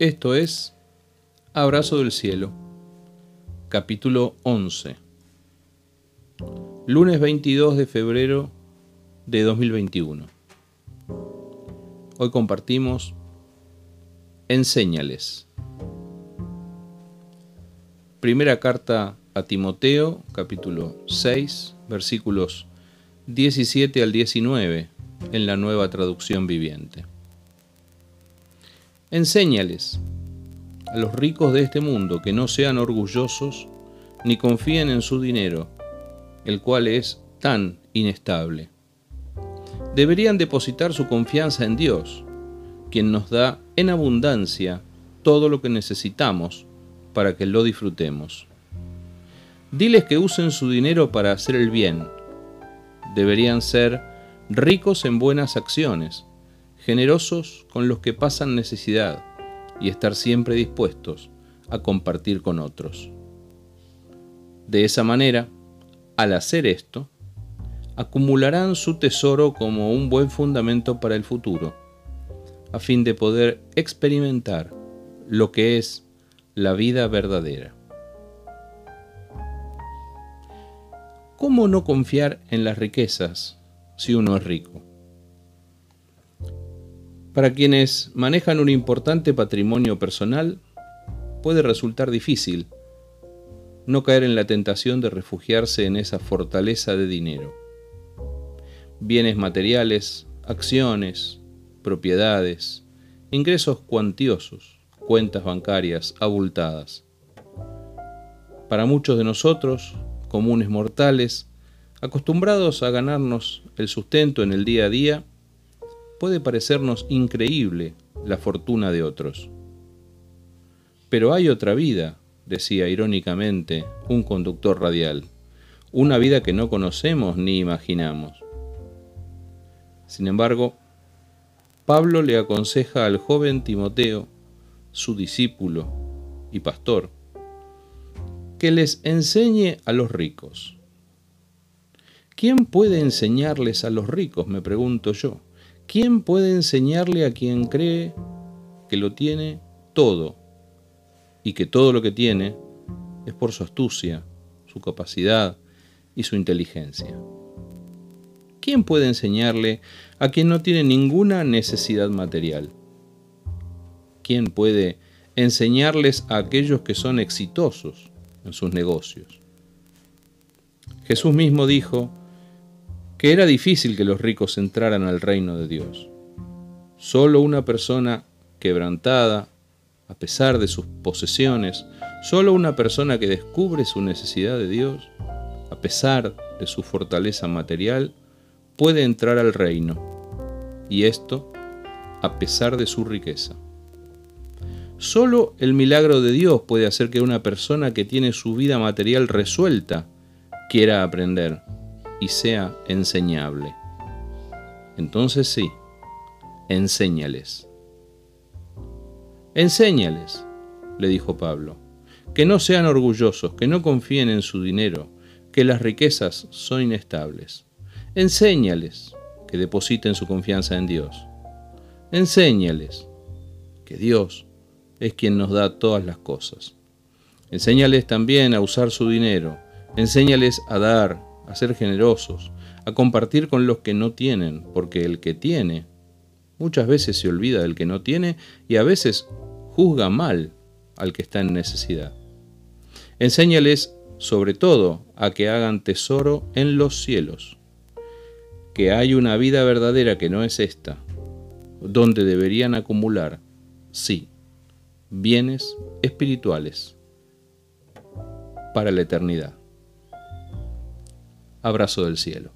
Esto es Abrazo del Cielo, capítulo 11, lunes 22 de febrero de 2021. Hoy compartimos Enséñales. Primera carta a Timoteo, capítulo 6, versículos 17 al 19, en la nueva traducción viviente. Enséñales a los ricos de este mundo que no sean orgullosos ni confíen en su dinero, el cual es tan inestable. Deberían depositar su confianza en Dios, quien nos da en abundancia todo lo que necesitamos para que lo disfrutemos. Diles que usen su dinero para hacer el bien. Deberían ser ricos en buenas acciones, generosos con los que pasan necesidad, y estar siempre dispuestos a compartir con otros. De esa manera, al hacer esto, acumularán su tesoro como un buen fundamento para el futuro, a fin de poder experimentar lo que es la vida verdadera. ¿Cómo no confiar en las riquezas si uno es rico? Para quienes manejan un importante patrimonio personal, puede resultar difícil no caer en la tentación de refugiarse en esa fortaleza de dinero. Bienes materiales, acciones, propiedades, ingresos cuantiosos, cuentas bancarias abultadas. Para muchos de nosotros, comunes mortales, acostumbrados a ganarnos el sustento en el día a día, puede parecernos increíble la fortuna de otros. Pero hay otra vida, decía irónicamente un conductor radial, una vida que no conocemos ni imaginamos. Sin embargo, Pablo le aconseja al joven Timoteo, su discípulo y pastor, que les enseñe a los ricos. ¿Quién puede enseñarles a los ricos? me pregunto yo. ¿Quién puede enseñarle a quien cree que lo tiene todo y que todo lo que tiene es por su astucia, su capacidad y su inteligencia? ¿Quién puede enseñarle a quien no tiene ninguna necesidad material? ¿Quién puede enseñarles a aquellos que son exitosos en sus negocios? Jesús mismo dijo, que era difícil que los ricos entraran al reino de Dios. Solo una persona quebrantada, a pesar de sus posesiones, solo una persona que descubre su necesidad de Dios, a pesar de su fortaleza material, puede entrar al reino, y esto a pesar de su riqueza. Solo el milagro de Dios puede hacer que una persona que tiene su vida material resuelta quiera aprender y sea enseñable. Entonces sí, enséñales. Enséñales, le dijo Pablo, que no sean orgullosos, que no confíen en su dinero, que las riquezas son inestables. Enséñales que depositen su confianza en Dios. Enséñales que Dios es quien nos da todas las cosas. Enséñales también a usar su dinero. Enséñales a dar, a ser generosos, a compartir con los que no tienen, porque el que tiene muchas veces se olvida del que no tiene y a veces juzga mal al que está en necesidad. Enséñales sobre todo a que hagan tesoro en los cielos, que hay una vida verdadera que no es esta, donde deberían acumular, sí, bienes espirituales para la eternidad abrazo del cielo.